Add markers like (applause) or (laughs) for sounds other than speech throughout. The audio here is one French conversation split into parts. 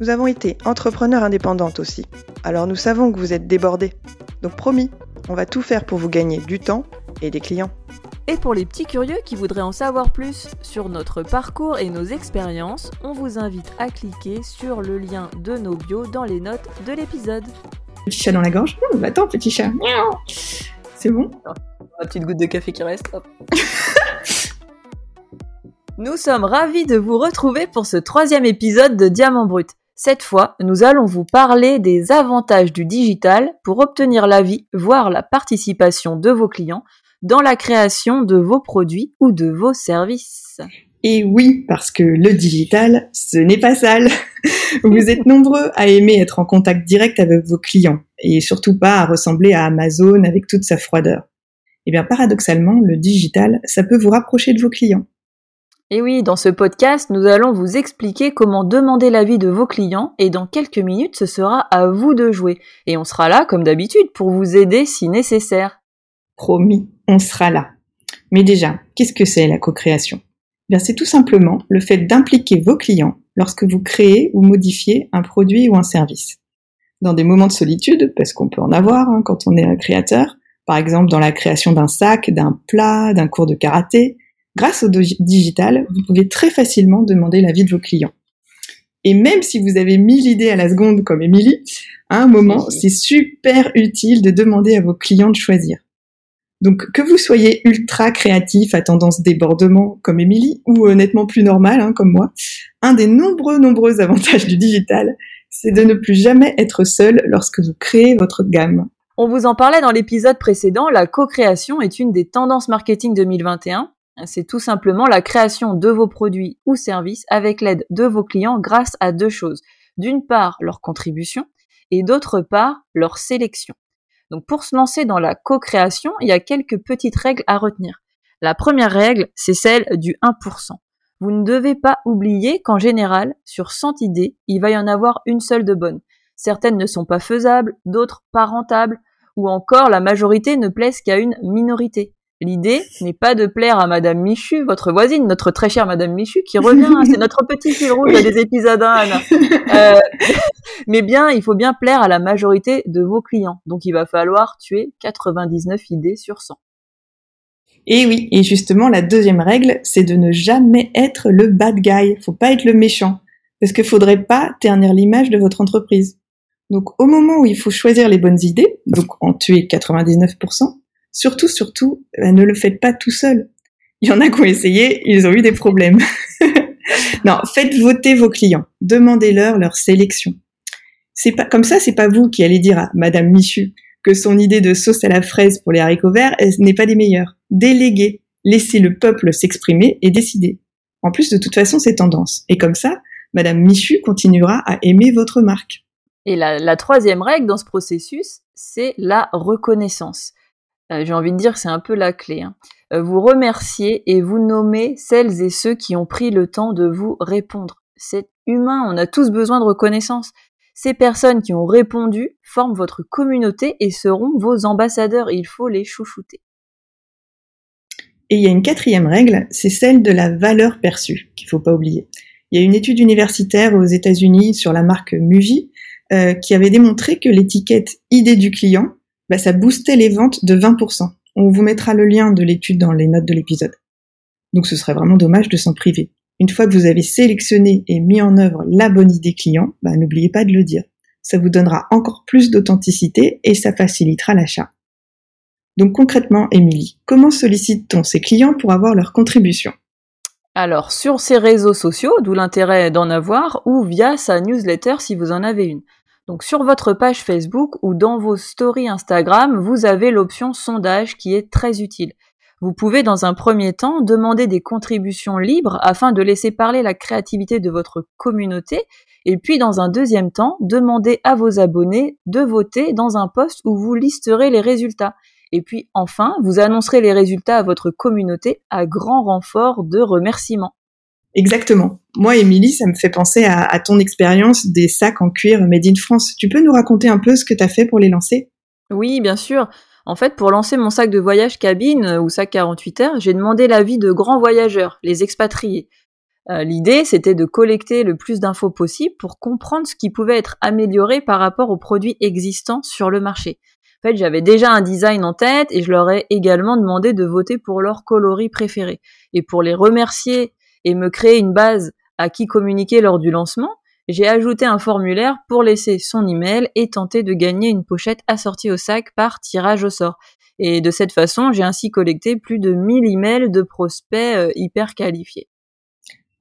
Nous avons été entrepreneurs indépendantes aussi, alors nous savons que vous êtes débordés. Donc promis, on va tout faire pour vous gagner du temps et des clients. Et pour les petits curieux qui voudraient en savoir plus sur notre parcours et nos expériences, on vous invite à cliquer sur le lien de nos bios dans les notes de l'épisode. Petit chat dans la gorge. Mmh, attends, petit chat. C'est bon? La petite goutte de café qui reste. (laughs) Nous sommes ravis de vous retrouver pour ce troisième épisode de Diamant Brut. Cette fois, nous allons vous parler des avantages du digital pour obtenir l'avis, voire la participation de vos clients dans la création de vos produits ou de vos services. Et oui, parce que le digital, ce n'est pas sale. (laughs) Vous êtes nombreux à aimer être en contact direct avec vos clients et surtout pas à ressembler à Amazon avec toute sa froideur. Eh bien, paradoxalement, le digital, ça peut vous rapprocher de vos clients. Et oui, dans ce podcast, nous allons vous expliquer comment demander l'avis de vos clients et dans quelques minutes, ce sera à vous de jouer. Et on sera là, comme d'habitude, pour vous aider si nécessaire. Promis, on sera là. Mais déjà, qu'est-ce que c'est la co-création? Bien, c'est tout simplement le fait d'impliquer vos clients lorsque vous créez ou modifiez un produit ou un service. Dans des moments de solitude, parce qu'on peut en avoir hein, quand on est un créateur, par exemple dans la création d'un sac, d'un plat, d'un cours de karaté, Grâce au digital, vous pouvez très facilement demander l'avis de vos clients. Et même si vous avez mille idées à la seconde comme Émilie, à un moment, c'est super utile de demander à vos clients de choisir. Donc que vous soyez ultra créatif à tendance débordement comme Émilie ou honnêtement plus normal hein, comme moi, un des nombreux nombreux avantages du digital, c'est de ne plus jamais être seul lorsque vous créez votre gamme. On vous en parlait dans l'épisode précédent, la co-création est une des tendances marketing 2021 c'est tout simplement la création de vos produits ou services avec l'aide de vos clients grâce à deux choses. D'une part, leur contribution et d'autre part, leur sélection. Donc pour se lancer dans la co-création, il y a quelques petites règles à retenir. La première règle, c'est celle du 1%. Vous ne devez pas oublier qu'en général, sur 100 idées, il va y en avoir une seule de bonne. Certaines ne sont pas faisables, d'autres pas rentables, ou encore la majorité ne plaisent qu'à une minorité. L'idée n'est pas de plaire à Madame Michu, votre voisine, notre très chère Madame Michu, qui revient, hein, c'est notre petit fil rouge des épisodes 1, (laughs) euh, (laughs) mais bien, il faut bien plaire à la majorité de vos clients. Donc, il va falloir tuer 99 idées sur 100. Et oui, et justement, la deuxième règle, c'est de ne jamais être le bad guy. Faut pas être le méchant. Parce qu'il faudrait pas ternir l'image de votre entreprise. Donc, au moment où il faut choisir les bonnes idées, donc en tuer 99%, Surtout, surtout, euh, ne le faites pas tout seul. Il y en a qui ont essayé, ils ont eu des problèmes. (laughs) non, faites voter vos clients. Demandez-leur leur sélection. C'est pas comme ça, c'est pas vous qui allez dire à Madame Michu que son idée de sauce à la fraise pour les haricots verts n'est pas des meilleures. Déléguez, laissez le peuple s'exprimer et décider. En plus, de toute façon, c'est tendance. Et comme ça, Madame Michu continuera à aimer votre marque. Et la, la troisième règle dans ce processus, c'est la reconnaissance. Euh, j'ai envie de dire, c'est un peu la clé. Hein. Euh, vous remerciez et vous nommez celles et ceux qui ont pris le temps de vous répondre. C'est humain, on a tous besoin de reconnaissance. Ces personnes qui ont répondu forment votre communauté et seront vos ambassadeurs. Il faut les chouchouter. Et il y a une quatrième règle, c'est celle de la valeur perçue, qu'il faut pas oublier. Il y a une étude universitaire aux États-Unis sur la marque Muji euh, qui avait démontré que l'étiquette idée du client bah, ça boostait les ventes de 20%. On vous mettra le lien de l'étude dans les notes de l'épisode. Donc ce serait vraiment dommage de s'en priver. Une fois que vous avez sélectionné et mis en œuvre la bonne idée client, bah, n'oubliez pas de le dire. Ça vous donnera encore plus d'authenticité et ça facilitera l'achat. Donc concrètement, Émilie, comment sollicite-t-on ses clients pour avoir leur contribution? Alors sur ses réseaux sociaux, d'où l'intérêt d'en avoir, ou via sa newsletter si vous en avez une. Donc sur votre page Facebook ou dans vos stories Instagram, vous avez l'option sondage qui est très utile. Vous pouvez dans un premier temps demander des contributions libres afin de laisser parler la créativité de votre communauté et puis dans un deuxième temps demander à vos abonnés de voter dans un post où vous listerez les résultats. Et puis enfin, vous annoncerez les résultats à votre communauté à grand renfort de remerciements. Exactement. Moi, Émilie, ça me fait penser à, ton expérience des sacs en cuir Made in France. Tu peux nous raconter un peu ce que tu as fait pour les lancer? Oui, bien sûr. En fait, pour lancer mon sac de voyage cabine euh, ou sac 48 heures, j'ai demandé l'avis de grands voyageurs, les expatriés. Euh, l'idée, c'était de collecter le plus d'infos possible pour comprendre ce qui pouvait être amélioré par rapport aux produits existants sur le marché. En fait, j'avais déjà un design en tête et je leur ai également demandé de voter pour leur coloris préféré. Et pour les remercier et me créer une base à qui communiquer lors du lancement, j'ai ajouté un formulaire pour laisser son email et tenter de gagner une pochette assortie au sac par tirage au sort. Et de cette façon, j'ai ainsi collecté plus de 1000 emails de prospects euh, hyper qualifiés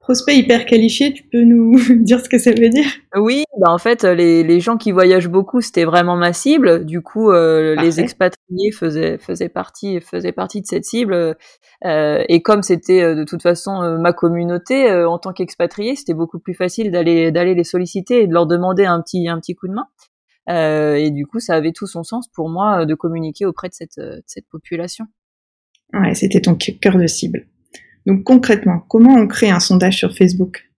prospect hyper qualifié, tu peux nous (laughs) dire ce que ça veut dire? Oui, bah en fait, les, les gens qui voyagent beaucoup, c'était vraiment ma cible. Du coup, euh, les expatriés faisaient, faisaient, partie, faisaient partie de cette cible. Euh, et comme c'était euh, de toute façon ma communauté en tant qu'expatrié, c'était beaucoup plus facile d'aller d'aller les solliciter et de leur demander un petit un petit coup de main. et du coup, ça avait tout son sens pour moi de communiquer auprès de cette, de cette population. Ouais, c'était ton cœur de cible. Donc concrètement, comment on crée un sondage sur Facebook?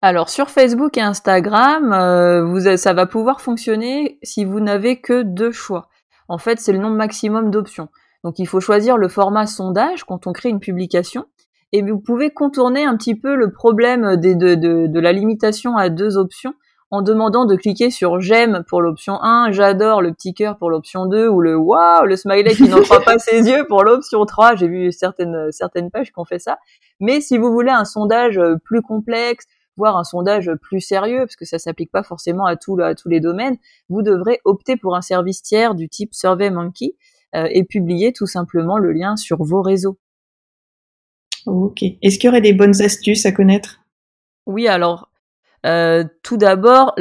Alors sur Facebook et Instagram, euh, ça va pouvoir fonctionner si vous n'avez que deux choix. En fait, c'est le nombre maximum d'options. Donc il faut choisir le format sondage quand on crée une publication. Et vous pouvez contourner un petit peu le problème de la limitation à deux options en demandant de cliquer sur j'aime pour l'option 1, j'adore le petit cœur pour l'option 2 ou le waouh, le smiley qui n'en croit pas ses yeux pour l'option 3. J'ai vu certaines, certaines pages qui ont fait ça. Mais si vous voulez un sondage plus complexe, voire un sondage plus sérieux, parce que ça s'applique pas forcément à, tout, à tous les domaines, vous devrez opter pour un service tiers du type SurveyMonkey euh, et publier tout simplement le lien sur vos réseaux. Ok. Est-ce qu'il y aurait des bonnes astuces à connaître? Oui, alors euh, tout d'abord,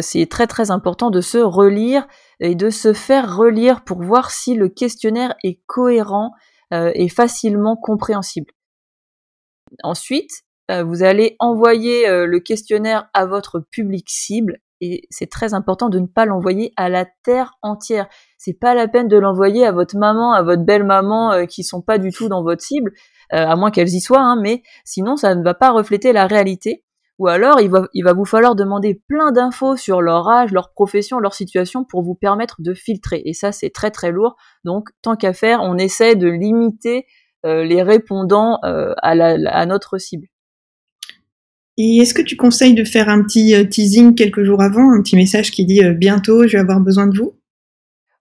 c'est très très important de se relire et de se faire relire pour voir si le questionnaire est cohérent euh, et facilement compréhensible. Ensuite, euh, vous allez envoyer le questionnaire à votre public cible et c'est très important de ne pas l'envoyer à la terre entière. C'est pas la peine de l'envoyer à votre maman, à votre belle maman qui sont pas du tout dans votre cible, à moins qu'elles y soient, hein, mais sinon ça ne va pas refléter la réalité ou alors il va, il va vous falloir demander plein d'infos sur leur âge, leur profession, leur situation pour vous permettre de filtrer. Et ça, c'est très très lourd. Donc, tant qu'à faire, on essaie de limiter euh, les répondants euh, à, la, à notre cible. Et est-ce que tu conseilles de faire un petit euh, teasing quelques jours avant, un petit message qui dit bientôt je vais avoir besoin de vous?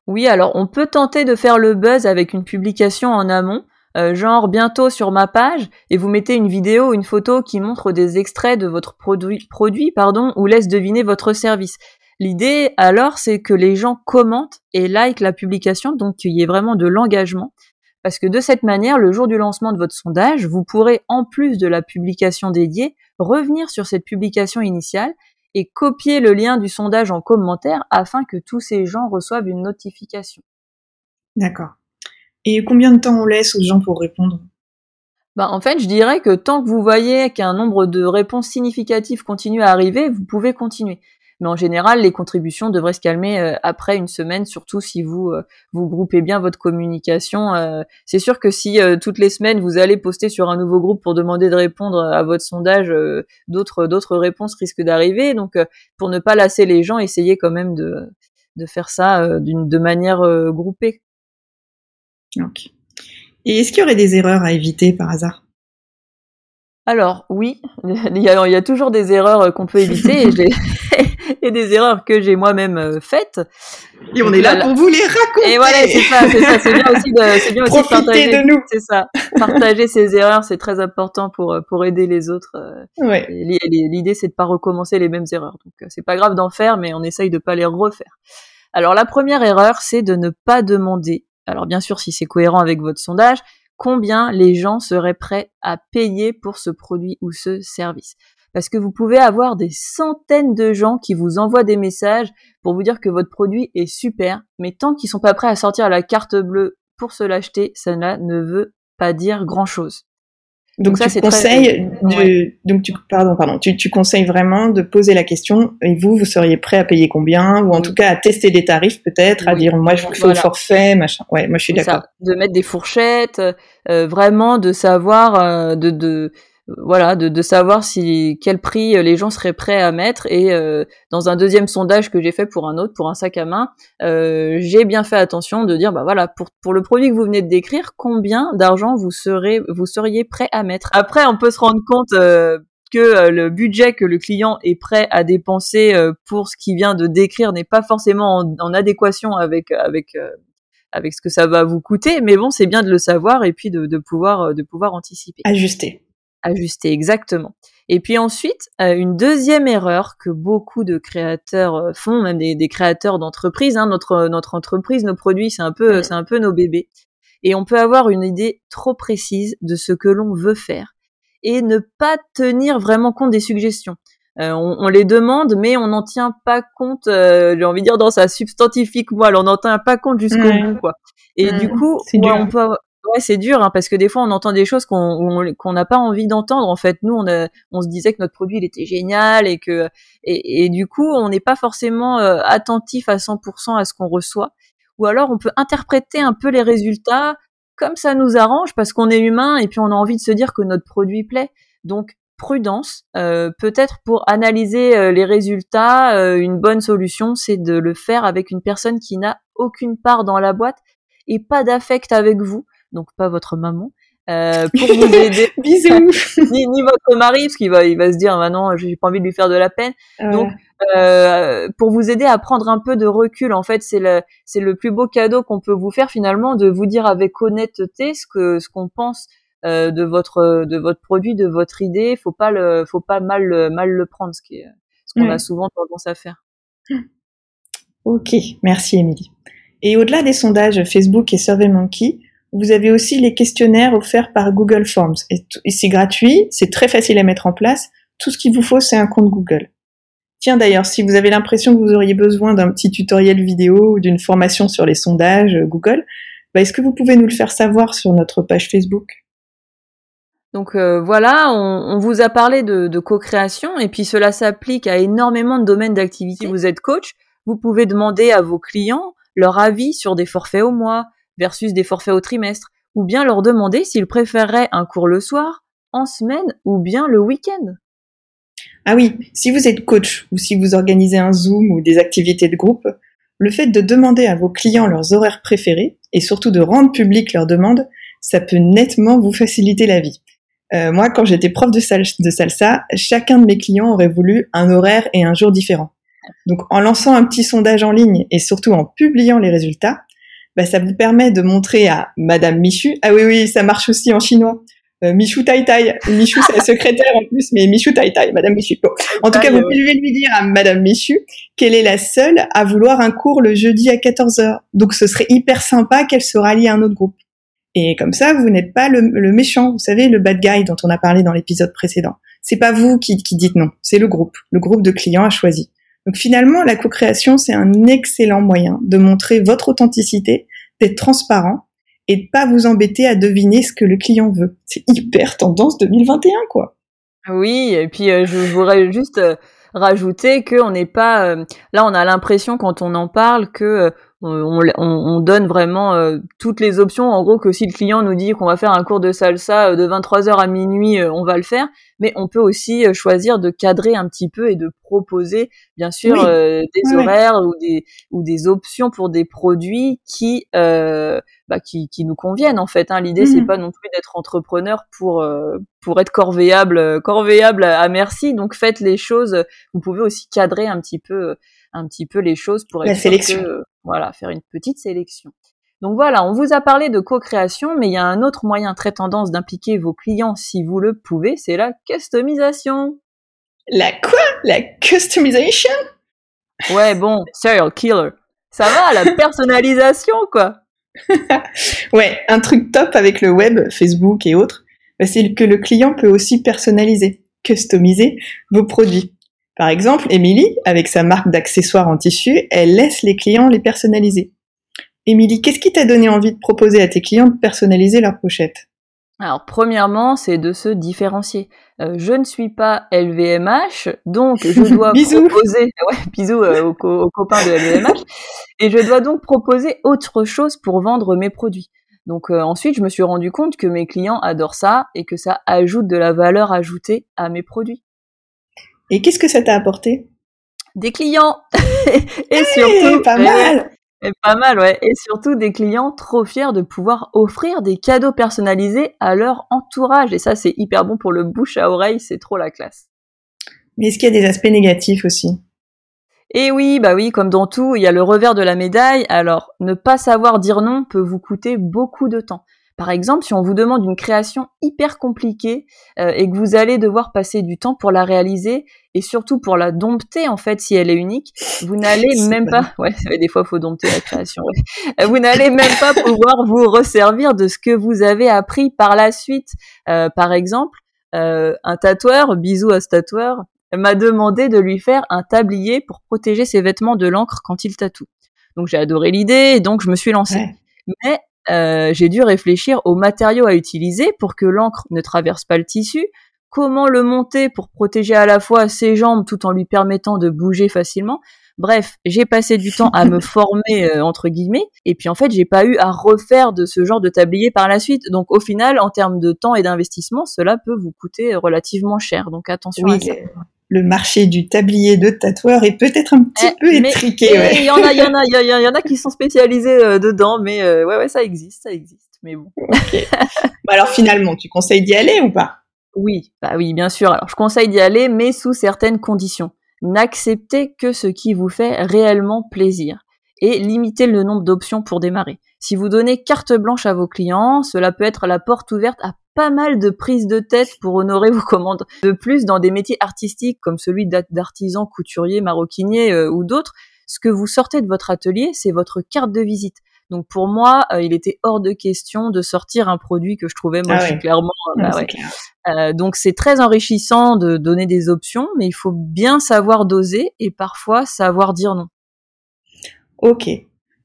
Oui, alors on peut tenter de faire le buzz avec une publication en amont. Euh, genre bientôt sur ma page, et vous mettez une vidéo une photo qui montre des extraits de votre produit, produit pardon, ou laisse deviner votre service. L'idée alors, c'est que les gens commentent et like la publication, donc qu'il y ait vraiment de l'engagement. Parce que de cette manière, le jour du lancement de votre sondage, vous pourrez, en plus de la publication dédiée, revenir sur cette publication initiale et copier le lien du sondage en commentaire afin que tous ces gens reçoivent une notification. D'accord. Et combien de temps on laisse aux gens pour répondre? Bah, en fait, je dirais que tant que vous voyez qu'un nombre de réponses significatives continue à arriver, vous pouvez continuer. Mais en général, les contributions devraient se calmer euh, après une semaine, surtout si vous euh, vous groupez bien votre communication. Euh. c'est sûr que si toutes les semaines vous allez poster sur un nouveau groupe pour demander de répondre à votre sondage, d'autres d'autres réponses risquent d'arriver. Donc, pour ne pas lasser les gens, essayez quand même de de faire ça de manière groupée. Et est-ce qu'il y aurait des erreurs à éviter par hasard? Alors oui, (laughs) il y, a, toujours des erreurs euh, qu'on peut éviter (laughs) (laughs) et, des erreurs que j'ai moi-même euh, faites. Et on est là pour vous les raconter. Et voilà, c'est ça, c'est ça, c'est bien aussi de, bien aussi de partager. de nous. C'est ça, partager ces erreurs, c'est très important pour pour aider les autres. Euh, ouais. L'idée, c'est de pas recommencer les mêmes erreurs. Donc c'est pas grave d'en faire, mais on essaye de pas les refaire. Alors la première erreur, c'est de ne pas demander alors bien sûr si c'est cohérent avec votre sondage, combien les gens seraient prêts à payer pour ce produit ou ce service? Parce que vous pouvez avoir des centaines de gens qui vous envoient des messages pour vous dire que votre produit est super, mais tant qu'ils sont pas prêts à sortir la carte bleue pour se l'acheter, ça ne veut pas dire grand chose. Donc, ça, tu conseilles donc tu, pardon, pardon, tu, tu, conseilles vraiment de poser la question et vous, vous seriez prêt à payer combien ou en tout cas à tester des tarifs peut-être, à dire moi je vous fais au forfait, machin. Ouais, moi je suis d'accord. De mettre des fourchettes, euh, vraiment de savoir, euh, de, de voilà, de, de, savoir si quel prix euh, les gens seraient prêts à mettre. Et euh, dans un deuxième sondage que j'ai fait pour un autre, pour un sac à main, euh, j'ai bien fait attention de dire, bah voilà, pour, pour le produit que vous venez de décrire, combien d'argent vous serez, vous seriez prêt à mettre? Après, on peut se rendre compte que le budget que le client est prêt à dépenser pour ce qu'il vient de décrire n'est pas forcément en, en, adéquation avec avec avec ce que ça va vous coûter, mais bon, c'est bien de le savoir et puis de, de pouvoir de pouvoir anticiper. Ajuster. Ajuster, exactement. Et puis ensuite, euh, une deuxième erreur que beaucoup de créateurs euh, font, même des, créateurs d'entreprises, hein, notre notre entreprise, nos produits, c'est un peu c'est un peu nos bébés. Et on peut avoir une idée trop précise de ce que l'on veut faire et ne pas tenir vraiment compte des suggestions. Euh, on, les demande, mais on n'en tient pas compte. j'ai envie de dire dans sa substantifique moelle, on n'en tient pas compte jusqu'au bout, quoi. Et du coup, on peut, Ouais, c'est dur hein, parce que des fois on entend des choses qu'on qu'on n'a pas envie d'entendre. En fait, nous on, a, on se disait que notre produit il était génial et que et, du coup on n'est pas forcément euh, attentif à 100% à ce qu'on reçoit. Ou alors on peut interpréter un peu les résultats comme ça nous arrange parce qu'on est humain et puis on a envie de se dire que notre produit plaît. Donc prudence, euh, peut-être pour analyser euh, les résultats, euh, une bonne solution c'est de le faire avec une personne qui n'a aucune part dans la boîte et pas d'affect avec vous donc pas votre maman, euh, pour vous (laughs) aider. Bisous. (laughs) ni, ni, votre mari, parce qu'il va, il va se dire, maintenant, bah j'ai pas envie de lui faire de la peine. Donc, euh, pour vous aider à prendre un peu de recul, en fait, c'est le, c'est le plus beau cadeau qu'on peut vous faire finalement, de vous dire avec honnêteté ce que, ce qu'on pense euh, de votre, de votre produit, de votre idée. Faut pas le, faut pas mal, mal le prendre, ce qui est, ce qu'on a souvent tendance à faire. Ok, merci Émilie. Et au-delà des sondages Facebook et SurveyMonkey, vous avez aussi les questionnaires offerts par Google Forms. Et, c'est gratuit, c'est très facile à mettre en place. Tout ce qu'il vous faut, c'est un compte Google. Tiens d'ailleurs, si vous avez l'impression que vous auriez besoin d'un petit tutoriel vidéo ou d'une formation sur les sondages euh, Google, bah, est-ce que vous pouvez nous le faire savoir sur notre page Facebook? Donc euh, voilà, on, vous a parlé de, de co-création et puis cela s'applique à énormément de domaines d'activité. Si vous êtes coach, vous pouvez demander à vos clients leur avis sur des forfaits au mois, versus des forfaits au trimestre, ou bien leur demander s'ils préféreraient un cours le soir, en semaine ou bien le week-end. Ah oui, si vous êtes coach ou si vous organisez un Zoom ou des activités de groupe, le fait de demander à vos clients leurs horaires préférés et surtout de rendre public leurs demandes, ça peut nettement vous faciliter la vie. Euh, moi, quand j'étais prof de, de salsa, chacun de mes clients aurait voulu un horaire et un jour différent. Donc, en lançant un petit sondage en ligne et surtout en publiant les résultats, bah, ça vous permet de montrer à Madame Michu, ah oui, oui, ça marche aussi en chinois, euh, Michou Tai Tai. Michou, c'est la secrétaire en plus, mais Michou Tai Tai, Madame Michu. En tout cas, vous pouvez lui dire à Madame Michu qu'elle est la seule à vouloir un cours le jeudi à 14h. Donc, ce serait hyper sympa qu'elle se rallie à un autre groupe. Et comme ça, vous n'êtes pas le, méchant, vous savez, le bad guy dont on a parlé dans l'épisode précédent. C'est pas vous qui, qui dites non, c'est le groupe. Le groupe de clients a choisi. Donc finalement, la co-création, c'est un excellent moyen de montrer votre authenticité, d'être transparent et de pas vous embêter à deviner ce que le client veut. C'est hyper tendance 2021, quoi. Oui, et puis euh, je voudrais juste euh, rajouter que on n'est pas euh, là, on a l'impression quand on en parle que on, on, donne vraiment toutes les options. En gros, que si le client nous dit qu'on va faire un cours de salsa de 23h à minuit, on va le faire mais on peut aussi euh, choisir de cadrer un petit peu et de proposer, bien sûr, euh, des horaires ou des ou des options pour des produits qui euh, bah, qui, qui nous conviennent en fait. Hein. L'idée c'est mmh pas non plus d'être entrepreneur pour pour être corvéable corvéable à, merci. Donc faites les choses. Vous pouvez aussi cadrer un petit peu un petit peu les choses pour la sélection. Voilà, faire une petite sélection. Donc voilà, on vous a parlé de co-création, mais il y a un autre moyen très tendance d'impliquer vos clients si vous le pouvez, c'est la customisation. La quoi? La customisation? Ouais, bon, serial killer. Ça va, la (laughs) personnalisation, quoi. (laughs) ouais, un truc top avec le web, Facebook et autres, bah, c'est que le client peut aussi personnaliser, customiser vos produits. Par exemple, Emily, avec sa marque d'accessoires en tissu, elle laisse les clients les personnaliser. Émilie, qu'est-ce qui t'a donné envie de proposer à tes clients de personnaliser leur pochette Alors, premièrement, c'est de se différencier. Euh, je ne suis pas LVMH, donc je (laughs) dois proposer, (laughs) ouais, bisous euh, aux, copains de LVMH, et je dois donc proposer autre chose pour vendre mes produits. Donc euh, ensuite, je me suis rendu compte que mes clients adorent ça et que ça ajoute de la valeur ajoutée à mes produits. Et qu'est-ce que ça t'a apporté? Des clients (laughs) et surtout pas mal. Et pas mal, ouais. Et surtout des clients trop fiers de pouvoir offrir des cadeaux personnalisés à leur entourage. Et ça, c'est hyper bon pour le bouche à oreille, c'est trop la classe. Mais est-ce qu'il y a des aspects négatifs aussi? Et oui, bah oui, comme dans tout, il y a le revers de la médaille. Alors, ne pas savoir dire non peut vous coûter beaucoup de temps. Par exemple, si on vous demande une création hyper compliquée euh, et que vous allez devoir passer du temps pour la réaliser et surtout pour la dompter en fait si elle est unique, vous n'allez (laughs) même pas. (laughs) Ouais, des fois faut dompter la création. Euh, vous n'allez même pas pouvoir vous resservir de ce que vous avez appris par la suite. Euh, par exemple, un tatoueur, bisous à ce tatoueur, m'a demandé de lui faire un tablier pour protéger ses vêtements de l'encre quand il tatoue. Donc j'ai adoré l'idée et donc je me suis lancée. Mais euh, j'ai dû réfléchir aux matériaux à utiliser pour que l'encre ne traverse pas le tissu, comment le monter pour protéger à la fois ses jambes tout en lui permettant de bouger facilement. Bref, j'ai passé du temps à me (laughs) former euh, entre guillemets, et puis en fait, j'ai pas eu à refaire de ce genre de tablier par la suite. Donc au final, en termes de temps et d'investissement, cela peut vous coûter relativement cher. Donc attention à ça le marché du tablier de tatoueur est peut-être un petit eh, peu étriqué. Il y en a, il y en (laughs) a, il y, en a qui sont spécialisés euh, dedans, mais euh, ouais, ouais, ça existe, ça existe. Mais bon. alors finalement, tu conseilles d'y aller ou pas? Oui, bah oui, bien sûr. Alors je conseille d'y aller, mais sous certaines conditions. N'acceptez que ce qui vous fait réellement plaisir et limitez le nombre d'options pour démarrer. Si vous donnez carte blanche à vos clients, cela peut être la porte ouverte à pas mal de prises de tête pour honorer vos commandes. De plus, dans des métiers artistiques comme celui d'artisan, couturier, maroquinier euh, ou d'autres, ce que vous sortez de votre atelier, c'est votre carte de visite. Donc pour moi, euh, il était hors de question de sortir un produit que je trouvais moi ah clairement. Bah euh, donc c'est très enrichissant de donner des options, mais il faut bien savoir doser et parfois savoir dire non. Ok.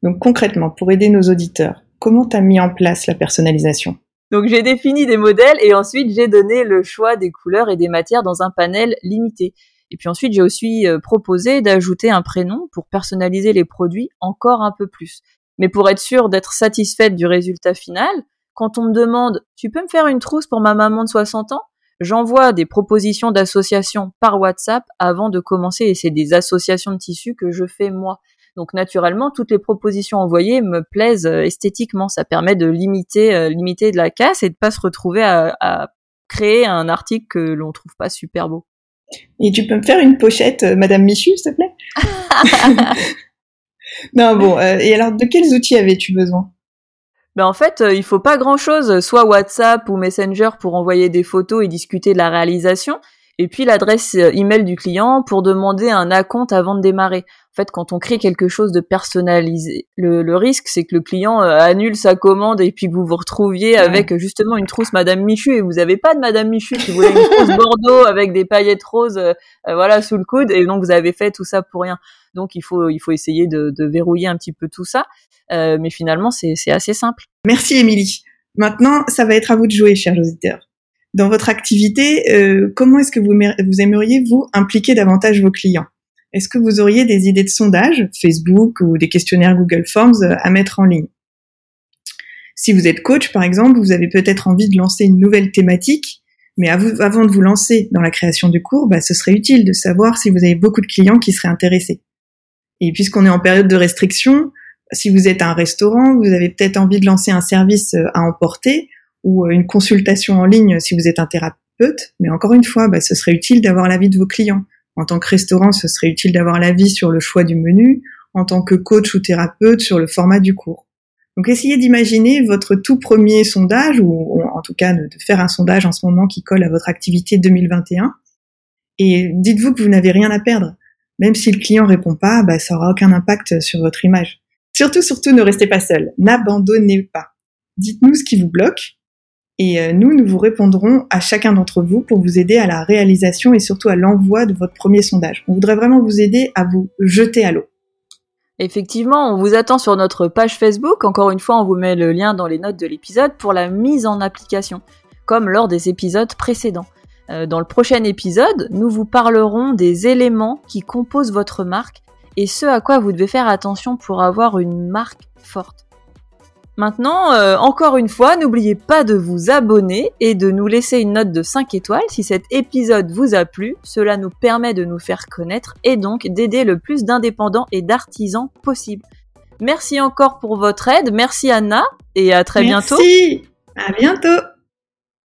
Donc concrètement, pour aider nos auditeurs, comment tu as mis en place la personnalisation? Donc j'ai défini des modèles et ensuite j'ai donné le choix des couleurs et des matières dans un panel limité. Et puis ensuite j'ai aussi euh, proposé d'ajouter un prénom pour personnaliser les produits encore un peu plus. Mais pour être sûr d'être satisfaite du résultat final, quand on me demande tu peux me faire une trousse pour ma maman de 60 ans? J'envoie des propositions d'associations par WhatsApp avant de commencer et c'est des associations de tissus que je fais moi. Donc naturellement, toutes les propositions envoyées me plaisent euh, esthétiquement. Ça permet de limiter, euh, limiter de la casse et de pas se retrouver à, créer un article que l'on trouve pas super beau. Et tu peux me faire une pochette, euh, Madame Michu, s'il te plaît? (laughs) Non, bon. et alors, de quels outils avais-tu besoin? Ben en fait, il faut pas grand-chose, soit WhatsApp ou Messenger pour envoyer des photos et discuter de la réalisation, et puis l'adresse email du client pour demander un acompte avant de démarrer fait, quand on crée quelque chose de personnalisé, le, risque, c'est que le client euh, annule sa commande et puis que vous vous retrouviez avec justement une trousse Madame Michu et vous n'avez pas de Madame Michu, vous voulez une trousse (laughs) Bordeaux avec des paillettes roses, euh, euh, voilà, sous le coude, et donc vous avez fait tout ça pour rien. Donc il faut, il faut essayer de, verrouiller un petit peu tout ça, mais finalement c'est assez simple. Merci Émilie. Maintenant, ça va être à vous de jouer, chers auditeurs. Dans votre activité, comment est-ce que vous, aimeriez vous impliquer davantage vos clients? Est-ce que vous auriez des idées de sondage, Facebook ou des questionnaires Google Forms euh, à mettre en ligne? Si vous êtes coach, par exemple, vous avez peut-être envie de lancer une nouvelle thématique, mais avant de vous lancer dans la création du cours, bah, ce serait utile de savoir si vous avez beaucoup de clients qui seraient intéressés. Et puisqu'on est en période de restriction, si vous êtes un restaurant, vous avez peut-être envie de lancer un service euh, à emporter ou euh, une consultation en ligne si vous êtes un thérapeute. Mais encore une fois, bah, ce serait utile d'avoir l'avis de vos clients. En tant que restaurant, ce serait utile d'avoir l'avis sur le choix du menu, en tant que coach ou thérapeute sur le format du cours. Donc essayez d'imaginer votre tout premier sondage, ou, en tout cas de, faire un sondage en ce moment qui colle à votre activité 2021, et dites-vous que vous n'avez rien à perdre. Même si le client répond pas, bah, ça aura aucun impact sur votre image. Surtout, surtout, ne restez pas seul. N'abandonnez pas. Dites-nous ce qui vous bloque et euh, nous, nous vous répondrons à chacun d'entre vous pour vous aider à la réalisation et surtout à l'envoi de votre premier sondage. On voudrait vraiment vous aider à vous jeter à l'eau. Effectivement, on vous attend sur notre page Facebook. Encore une fois, on vous met le lien dans les notes de l'épisode pour la mise en application, comme lors des épisodes précédents. Euh, dans le prochain épisode, nous vous parlerons des éléments qui composent votre marque et ce à quoi vous devez faire attention pour avoir une marque forte. Maintenant, euh, encore une fois, n'oubliez pas de vous abonner et de nous laisser une note de 5 étoiles si cet épisode vous a plu. Cela nous permet de nous faire connaître et donc d'aider le plus d'indépendants et d'artisans possible. Merci encore pour votre aide. Merci Anna et à très bientôt. Merci. À bientôt.